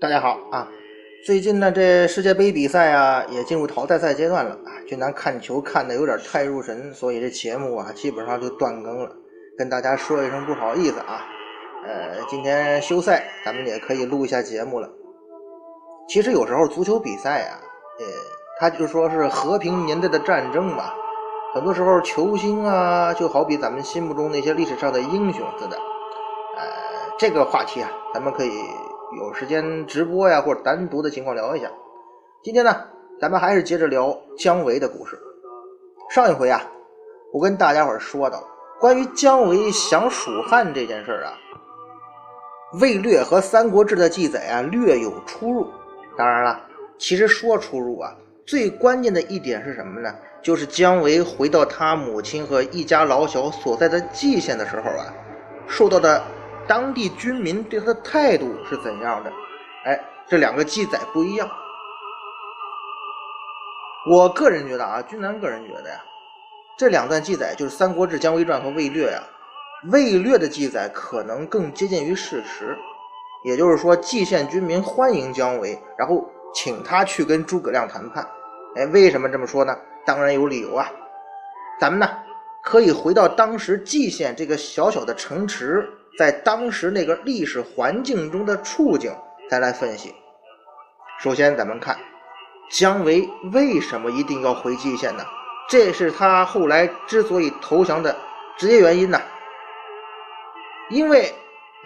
大家好啊！最近呢，这世界杯比赛啊，也进入淘汰赛阶段了啊。俊南看球看的有点太入神，所以这节目啊，基本上就断更了，跟大家说一声不好意思啊。呃，今天休赛，咱们也可以录一下节目了。其实有时候足球比赛啊，呃，他就说是和平年代的战争吧，很多时候球星啊，就好比咱们心目中那些历史上的英雄似的。呃，这个话题啊，咱们可以。有时间直播呀，或者单独的情况聊一下。今天呢，咱们还是接着聊姜维的故事。上一回啊，我跟大家伙说到，关于姜维降蜀汉这件事啊，《魏略》和《三国志》的记载啊略有出入。当然了，其实说出入啊，最关键的一点是什么呢？就是姜维回到他母亲和一家老小所在的蓟县的时候啊，受到的。当地居民对他的态度是怎样的？哎，这两个记载不一样。我个人觉得啊，君南个人觉得呀，这两段记载就是《三国志·姜维传》和《魏略》呀，《魏略》的记载可能更接近于事实。也就是说，蓟县居民欢迎姜维，然后请他去跟诸葛亮谈判。哎，为什么这么说呢？当然有理由啊。咱们呢，可以回到当时蓟县这个小小的城池。在当时那个历史环境中的处境，再来分析。首先，咱们看姜维为什么一定要回蓟县呢？这是他后来之所以投降的直接原因呢。因为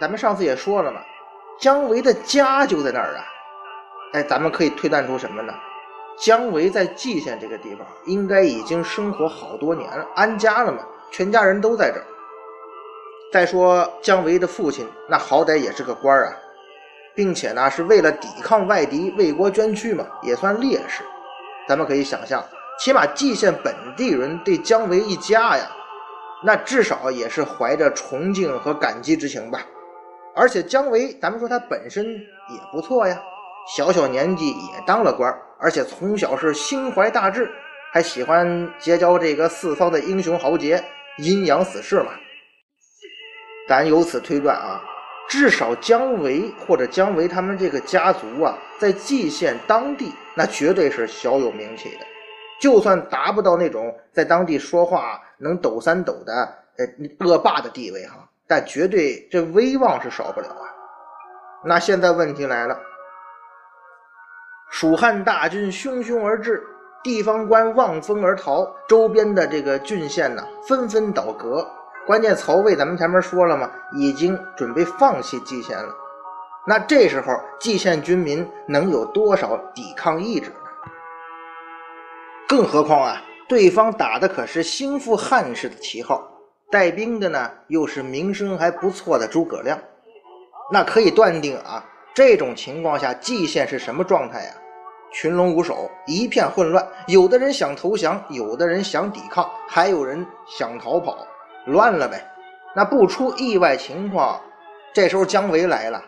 咱们上次也说了嘛，姜维的家就在那儿啊。哎，咱们可以推断出什么呢？姜维在蓟县这个地方应该已经生活好多年了，安家了嘛，全家人都在这儿。再说姜维的父亲，那好歹也是个官啊，并且呢是为了抵抗外敌为国捐躯嘛，也算烈士。咱们可以想象，起码蓟县本地人对姜维一家呀，那至少也是怀着崇敬和感激之情吧。而且姜维，咱们说他本身也不错呀，小小年纪也当了官，而且从小是心怀大志，还喜欢结交这个四方的英雄豪杰，阴阳死士嘛。咱由此推断啊，至少姜维或者姜维他们这个家族啊，在蓟县当地那绝对是小有名气的。就算达不到那种在当地说话能抖三抖的呃恶霸的地位哈，但绝对这威望是少不了啊。那现在问题来了，蜀汉大军汹汹而至，地方官望风而逃，周边的这个郡县呢纷纷倒戈。关键曹魏，咱们前面说了嘛，已经准备放弃蓟县了。那这时候蓟县军民能有多少抵抗意志呢？更何况啊，对方打的可是兴复汉室的旗号，带兵的呢又是名声还不错的诸葛亮。那可以断定啊，这种情况下蓟县是什么状态呀？群龙无首，一片混乱。有的人想投降，有的人想抵抗，还有人想逃跑。乱了呗，那不出意外情况，这时候姜维来了，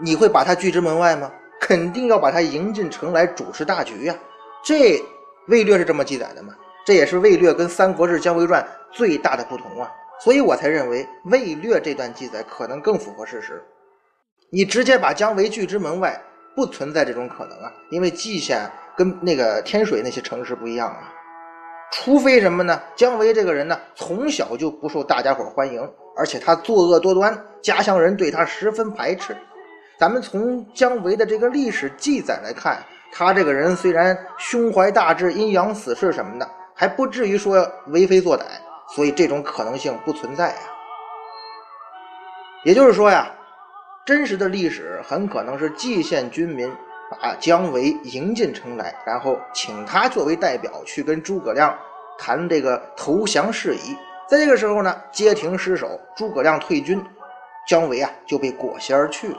你会把他拒之门外吗？肯定要把他迎进城来主持大局呀。这魏略是这么记载的嘛？这也是魏略跟《三国志·姜维传》最大的不同啊。所以我才认为魏略这段记载可能更符合事实。你直接把姜维拒之门外，不存在这种可能啊，因为蓟县跟那个天水那些城市不一样啊。除非什么呢？姜维这个人呢，从小就不受大家伙欢迎，而且他作恶多端，家乡人对他十分排斥。咱们从姜维的这个历史记载来看，他这个人虽然胸怀大志、阴阳死士什么的，还不至于说为非作歹，所以这种可能性不存在呀。也就是说呀，真实的历史很可能是蓟县军民把姜维迎进城来，然后请他作为代表去跟诸葛亮谈这个投降事宜。在这个时候呢，街亭失守，诸葛亮退军，姜维啊就被裹挟而去了。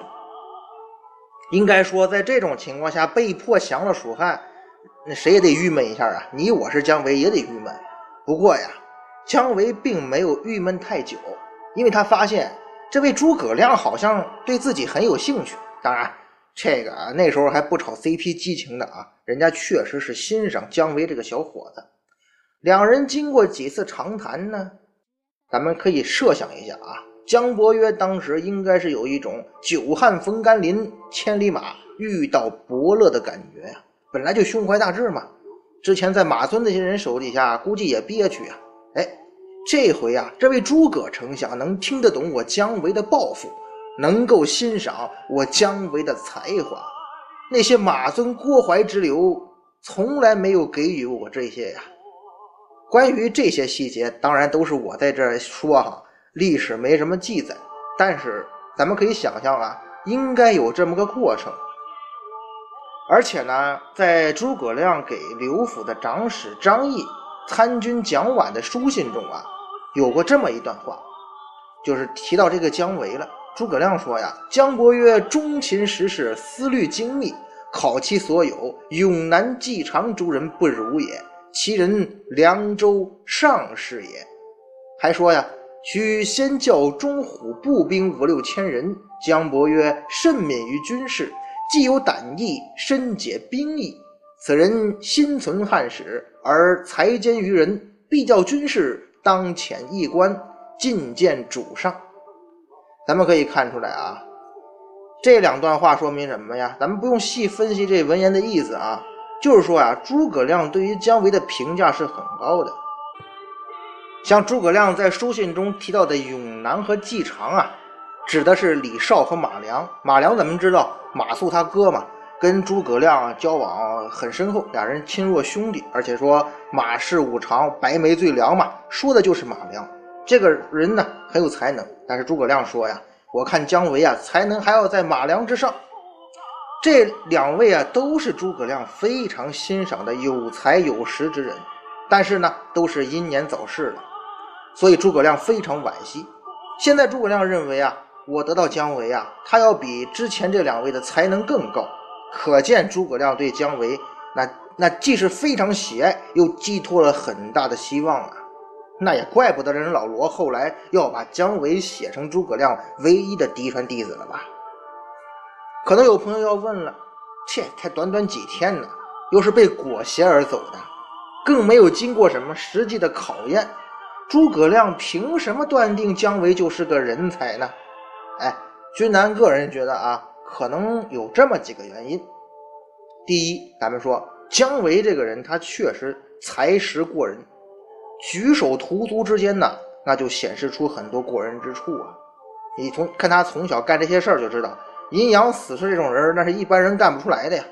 应该说，在这种情况下被迫降了蜀汉。那谁也得郁闷一下啊！你我是姜维也得郁闷。不过呀，姜维并没有郁闷太久，因为他发现这位诸葛亮好像对自己很有兴趣。当然，这个啊那时候还不炒 CP 激情的啊，人家确实是欣赏姜维这个小伙子。两人经过几次长谈呢，咱们可以设想一下啊，姜伯约当时应该是有一种久旱逢甘霖，千里马遇到伯乐的感觉呀。本来就胸怀大志嘛，之前在马尊那些人手底下，估计也憋屈啊。哎，这回啊，这位诸葛丞相能听得懂我姜维的抱负，能够欣赏我姜维的才华，那些马尊郭淮之流从来没有给予我这些呀。关于这些细节，当然都是我在这说哈，历史没什么记载，但是咱们可以想象啊，应该有这么个过程。而且呢，在诸葛亮给刘府的长史张毅、参军蒋琬的书信中啊，有过这么一段话，就是提到这个姜维了。诸葛亮说呀：“姜伯约忠勤实事，思虑精密，考其所有，永南冀长诸人不如也。其人凉州上士也。”还说呀：“须先教中虎步兵五六千人。姜伯约甚敏于军事。”既有胆义，深解兵役，此人心存汉史，而才兼于人，必教军事当遣一官，进见主上。咱们可以看出来啊，这两段话说明什么呀？咱们不用细分析这文言的意思啊，就是说啊，诸葛亮对于姜维的评价是很高的。像诸葛亮在书信中提到的永南和冀长啊。指的是李绍和马良。马良咱们知道，马谡他哥嘛，跟诸葛亮交往很深厚，俩人亲若兄弟。而且说马氏五常，白眉最良嘛，说的就是马良这个人呢，很有才能。但是诸葛亮说呀，我看姜维啊，才能还要在马良之上。这两位啊，都是诸葛亮非常欣赏的有才有识之人，但是呢，都是英年早逝了，所以诸葛亮非常惋惜。现在诸葛亮认为啊。我得到姜维啊，他要比之前这两位的才能更高，可见诸葛亮对姜维那那既是非常喜爱，又寄托了很大的希望啊。那也怪不得人老罗后来要把姜维写成诸葛亮唯一的嫡传弟子了吧？可能有朋友要问了，切，才短短几天呢，又是被裹挟而走的，更没有经过什么实际的考验，诸葛亮凭什么断定姜维就是个人才呢？哎，君南个人觉得啊，可能有这么几个原因。第一，咱们说姜维这个人，他确实才识过人，举手投足之间呢，那就显示出很多过人之处啊。你从看他从小干这些事儿就知道，阴阳死士这种人，那是一般人干不出来的呀。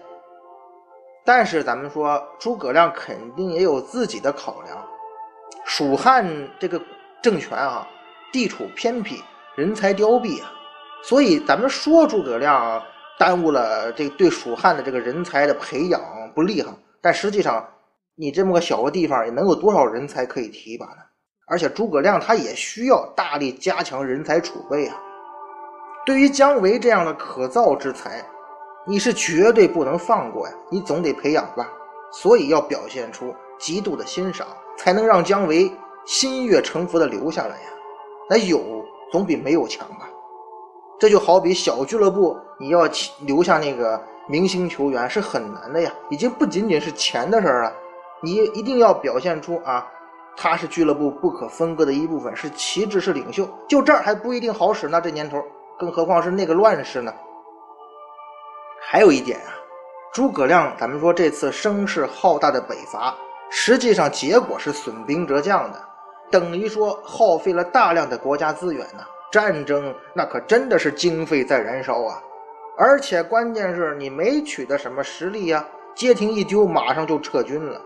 但是咱们说诸葛亮肯定也有自己的考量，蜀汉这个政权啊，地处偏僻，人才凋敝啊。所以咱们说诸葛亮耽误了这对蜀汉的这个人才的培养不利哈，但实际上你这么个小个地方也能有多少人才可以提拔呢？而且诸葛亮他也需要大力加强人才储备啊。对于姜维这样的可造之才，你是绝对不能放过呀，你总得培养吧。所以要表现出极度的欣赏，才能让姜维心悦诚服的留下来呀。那有总比没有强吧。这就好比小俱乐部，你要留下那个明星球员是很难的呀，已经不仅仅是钱的事儿了，你一定要表现出啊，他是俱乐部不可分割的一部分，是旗帜，是领袖。就这儿还不一定好使呢，这年头，更何况是那个乱世呢？还有一点啊，诸葛亮，咱们说这次声势浩大的北伐，实际上结果是损兵折将的，等于说耗费了大量的国家资源呢。战争那可真的是经费在燃烧啊，而且关键是你没取得什么实力呀，街亭一丢，马上就撤军了。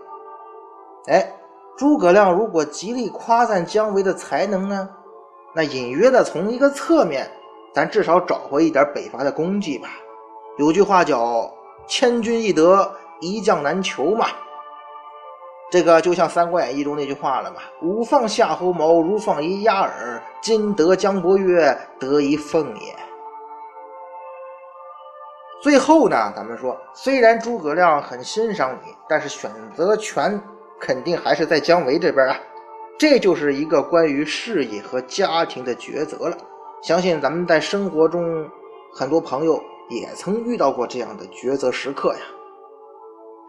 哎，诸葛亮如果极力夸赞姜维的才能呢，那隐约的从一个侧面咱至少找回一点北伐的功绩吧。有句话叫“千军易得，一将难求”嘛。这个就像《三国演义》中那句话了嘛：“吾放夏侯茂，如放一鸭耳；今得姜伯约，得一凤也。”最后呢，咱们说，虽然诸葛亮很欣赏你，但是选择权肯定还是在姜维这边啊。这就是一个关于事业和家庭的抉择了。相信咱们在生活中，很多朋友也曾遇到过这样的抉择时刻呀。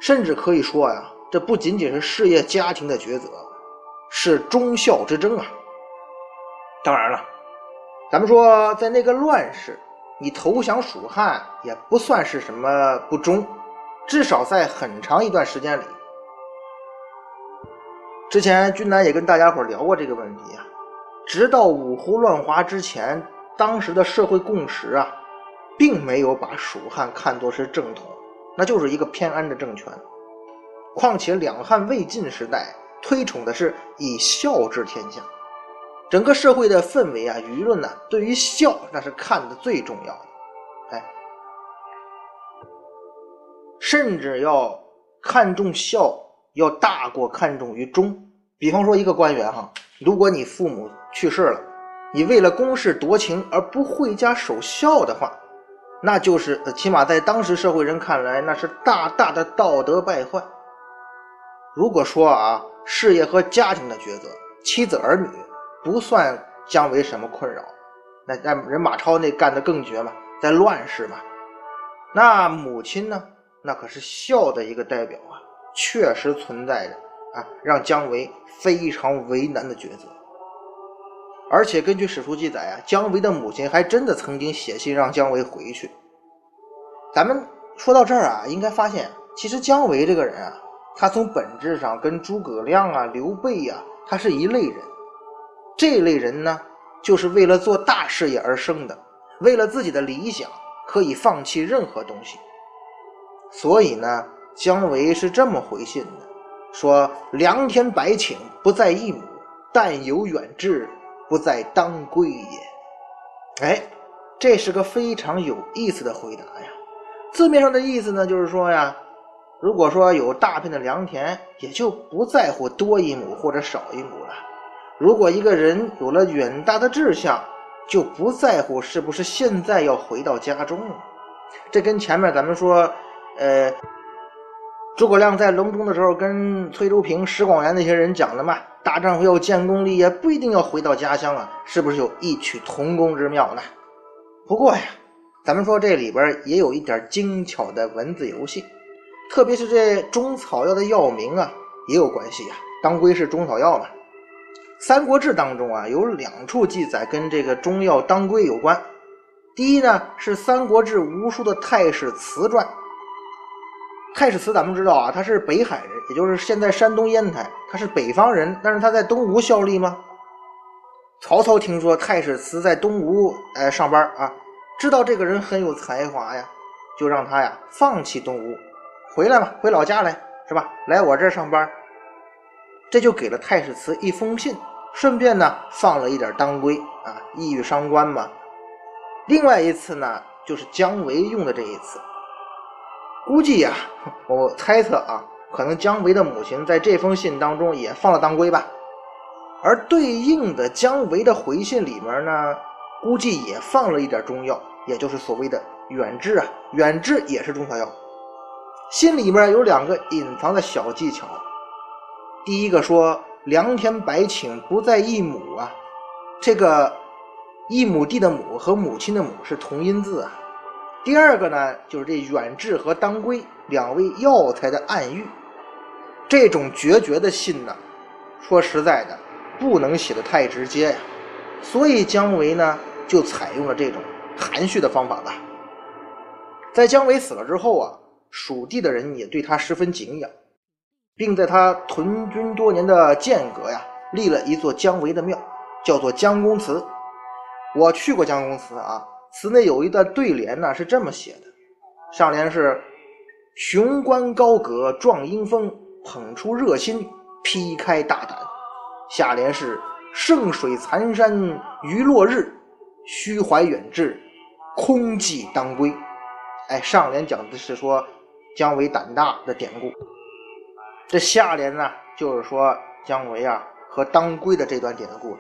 甚至可以说呀。这不仅仅是事业家庭的抉择，是忠孝之争啊！当然了，咱们说在那个乱世，你投降蜀汉也不算是什么不忠，至少在很长一段时间里。之前君南也跟大家伙聊过这个问题啊，直到五胡乱华之前，当时的社会共识啊，并没有把蜀汉看作是正统，那就是一个偏安的政权。况且两汉魏晋时代推崇的是以孝治天下，整个社会的氛围啊，舆论呢，对于孝那是看的最重要的，哎，甚至要看重孝，要大过看重于忠。比方说一个官员哈，如果你父母去世了，你为了公事夺情而不回家守孝的话，那就是起码在当时社会人看来，那是大大的道德败坏。如果说啊，事业和家庭的抉择，妻子儿女不算姜维什么困扰，那那人马超那干的更绝嘛，在乱世嘛。那母亲呢？那可是孝的一个代表啊，确实存在着啊，让姜维非常为难的抉择。而且根据史书记载啊，姜维的母亲还真的曾经写信让姜维回去。咱们说到这儿啊，应该发现，其实姜维这个人啊。他从本质上跟诸葛亮啊、刘备呀，他是一类人。这类人呢，就是为了做大事业而生的，为了自己的理想可以放弃任何东西。所以呢，姜维是这么回信的，说：“良田百顷不在一亩，但有远志，不在当归也。”哎，这是个非常有意思的回答呀。字面上的意思呢，就是说呀。如果说有大片的良田，也就不在乎多一亩或者少一亩了。如果一个人有了远大的志向，就不在乎是不是现在要回到家中了。这跟前面咱们说，呃，诸葛亮在隆中的时候跟崔州平、石广元那些人讲的嘛，大丈夫要建功立业，不一定要回到家乡啊，是不是有异曲同工之妙呢？不过呀，咱们说这里边也有一点精巧的文字游戏。特别是这中草药的药名啊，也有关系呀。当归是中草药嘛，《三国志》当中啊有两处记载跟这个中药当归有关。第一呢是《三国志·吴书》的太史慈传。太史慈咱们知道啊，他是北海人，也就是现在山东烟台，他是北方人，但是他在东吴效力吗？曹操听说太史慈在东吴哎上班啊，知道这个人很有才华呀，就让他呀放弃东吴。回来吧，回老家来，是吧？来我这儿上班，这就给了太史慈一封信，顺便呢放了一点当归啊，一语伤官嘛。另外一次呢，就是姜维用的这一次，估计呀，我猜测啊，可能姜维的母亲在这封信当中也放了当归吧。而对应的姜维的回信里面呢，估计也放了一点中药，也就是所谓的远志啊，远志也是中草药。心里面有两个隐藏的小技巧。第一个说“良田百顷不在一亩”啊，这个一亩地的“亩”和母亲的“母”是同音字啊。第二个呢，就是这远志和当归两位药材的暗喻。这种决绝的信呢，说实在的，不能写的太直接呀。所以姜维呢，就采用了这种含蓄的方法吧。在姜维死了之后啊。蜀地的人也对他十分敬仰，并在他屯军多年的间隔呀，立了一座姜维的庙，叫做姜公祠。我去过姜公祠啊，祠内有一段对联呢，是这么写的：上联是“雄关高阁壮英风，捧出热心劈开大胆”，下联是“圣水残山余落日，虚怀远志，空寂当归。哎，上联讲的是说姜维胆大的典故，这下联呢就是说姜维啊和当归的这段典故。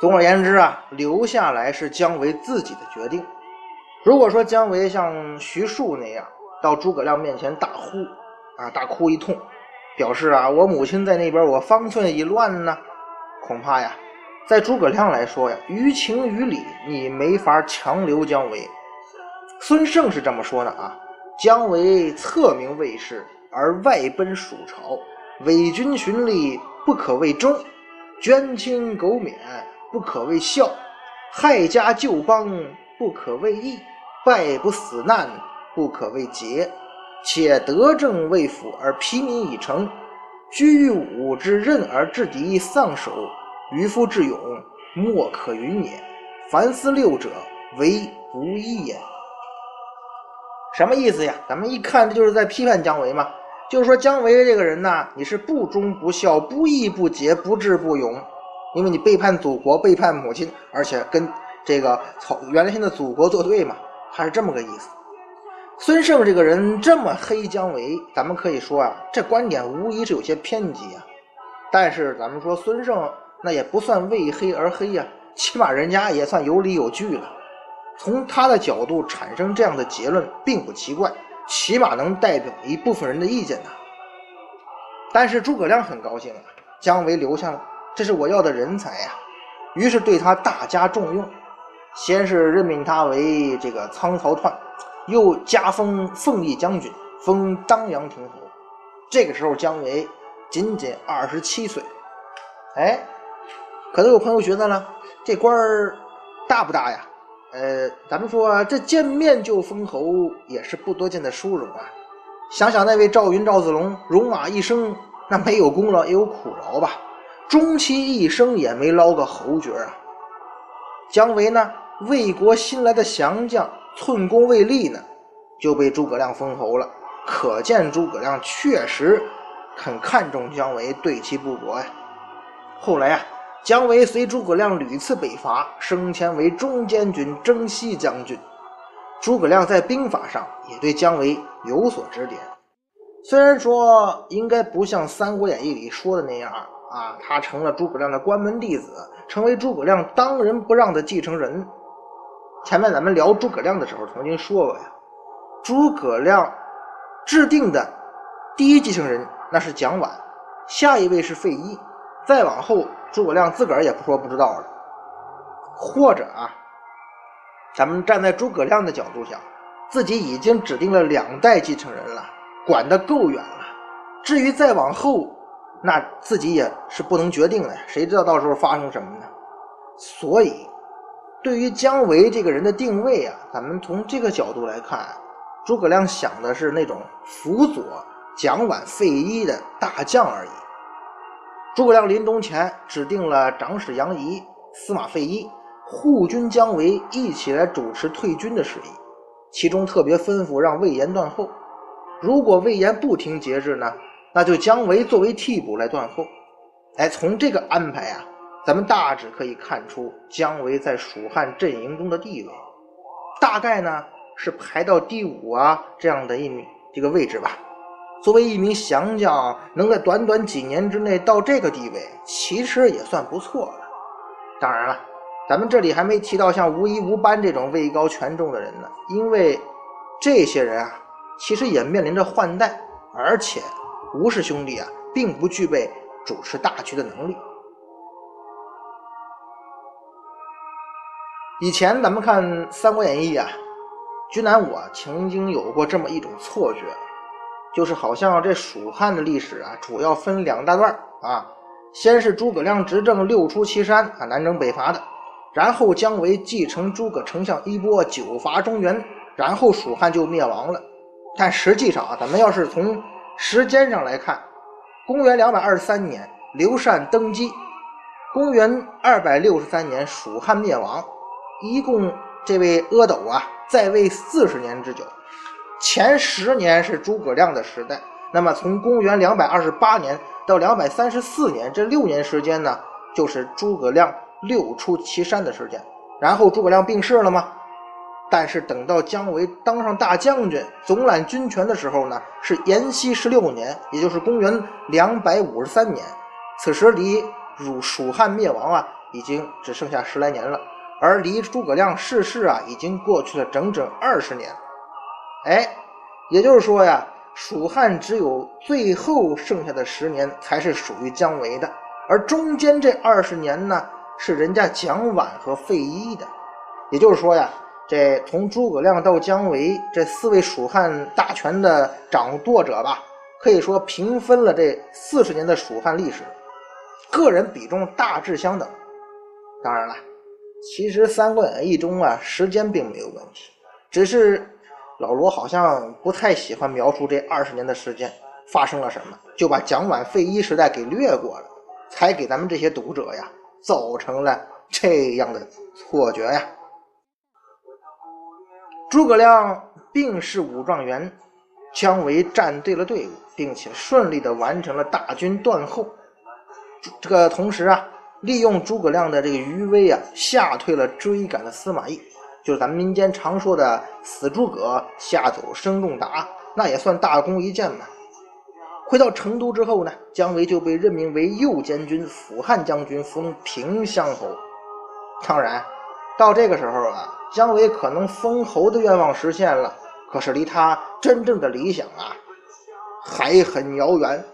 总而言之啊，留下来是姜维自己的决定。如果说姜维像徐庶那样到诸葛亮面前大呼啊大哭一通，表示啊我母亲在那边，我方寸已乱呢，恐怕呀，在诸葛亮来说呀，于情于理你没法强留姜维。孙胜是这么说的啊：姜维侧名魏氏，而外奔蜀朝，伪君循吏，不可谓忠；捐亲苟免，不可谓孝；害家救邦，不可谓义；败不死难，不可谓节。且德政未辅，而疲民已成；居于武之任而制敌丧守，渔夫之勇，莫可云也。凡思六者，为不义也。什么意思呀？咱们一看，这就是在批判姜维嘛。就是说，姜维这个人呢，你是不忠不孝、不义不节、不智不勇，因为你背叛祖国、背叛母亲，而且跟这个曹原来现在祖国作对嘛，他是这么个意思。孙胜这个人这么黑姜维，咱们可以说啊，这观点无疑是有些偏激啊。但是咱们说孙胜那也不算为黑而黑呀，起码人家也算有理有据了。从他的角度产生这样的结论并不奇怪，起码能代表一部分人的意见呐。但是诸葛亮很高兴啊，姜维留下了，这是我要的人才呀，于是对他大加重用，先是任命他为这个仓曹湍，又加封奉义将军，封当阳亭侯。这个时候姜维仅仅二十七岁，哎，可能有朋友觉得呢，这官儿大不大呀？呃，咱们说这见面就封侯也是不多见的殊荣啊！想想那位赵云赵子龙，戎马一生，那没有功劳也有苦劳吧？终其一生也没捞个侯爵啊！姜维呢，魏国新来的降将，寸功未立呢，就被诸葛亮封侯了。可见诸葛亮确实很看重姜维，对其不薄呀。后来啊。姜维随诸葛亮屡次北伐，升迁为中监军、征西将军。诸葛亮在兵法上也对姜维有所指点。虽然说应该不像《三国演义》里说的那样啊，啊他成了诸葛亮的关门弟子，成为诸葛亮当仁不让的继承人。前面咱们聊诸葛亮的时候曾经说过呀，诸葛亮制定的第一继承人那是蒋琬，下一位是费祎，再往后。诸葛亮自个儿也不说不知道了，或者啊，咱们站在诸葛亮的角度想，自己已经指定了两代继承人了，管得够远了。至于再往后，那自己也是不能决定的，谁知道到时候发生什么呢？所以，对于姜维这个人的定位啊，咱们从这个角度来看，诸葛亮想的是那种辅佐蒋琬、费祎的大将而已。诸葛亮临终前指定了长史杨仪、司马费祎护军姜维一起来主持退军的事宜，其中特别吩咐让魏延断后。如果魏延不听节制呢，那就姜维作为替补来断后。哎，从这个安排啊，咱们大致可以看出姜维在蜀汉阵营中的地位，大概呢是排到第五啊这样的一名这个位置吧。作为一名降将，能在短短几年之内到这个地位，其实也算不错了。当然了，咱们这里还没提到像吴一、吴班这种位高权重的人呢，因为这些人啊，其实也面临着换代，而且吴氏兄弟啊，并不具备主持大局的能力。以前咱们看《三国演义》啊，君南我曾经有过这么一种错觉。就是好像这蜀汉的历史啊，主要分两大段啊，先是诸葛亮执政六出祁山啊，南征北伐的，然后姜维继承诸葛丞相衣钵，九伐中原，然后蜀汉就灭亡了。但实际上啊，咱们要是从时间上来看，公元两百二十三年刘禅登基，公元二百六十三年蜀汉灭亡，一共这位阿斗啊在位四十年之久。前十年是诸葛亮的时代，那么从公元两百二十八年到两百三十四年这六年时间呢，就是诸葛亮六出祁山的时间。然后诸葛亮病逝了吗？但是等到姜维当上大将军、总揽军权的时候呢，是延熙十六年，也就是公元两百五十三年。此时离蜀汉灭亡啊，已经只剩下十来年了，而离诸葛亮逝世啊，已经过去了整整二十年。哎，也就是说呀，蜀汉只有最后剩下的十年才是属于姜维的，而中间这二十年呢，是人家蒋琬和费祎的。也就是说呀。这从诸葛亮到姜维这四位蜀汉大权的掌舵者吧，可以说平分了这四十年的蜀汉历史，个人比重大致相等。当然了，其实《三国演义》中啊，时间并没有问题，只是老罗好像不太喜欢描述这二十年的时间发生了什么，就把蒋琬、费祎时代给略过了，才给咱们这些读者呀造成了这样的错觉呀。诸葛亮病逝武状元，姜维站对了队伍，并且顺利的完成了大军断后。这个同时啊，利用诸葛亮的这个余威啊，吓退了追赶的司马懿，就是咱们民间常说的“死诸葛，吓走生仲达”，那也算大功一件嘛。回到成都之后呢，姜维就被任命为右监军、辅汉将军，封平乡侯。当然，到这个时候啊。姜维可能封侯的愿望实现了，可是离他真正的理想啊，还很遥远。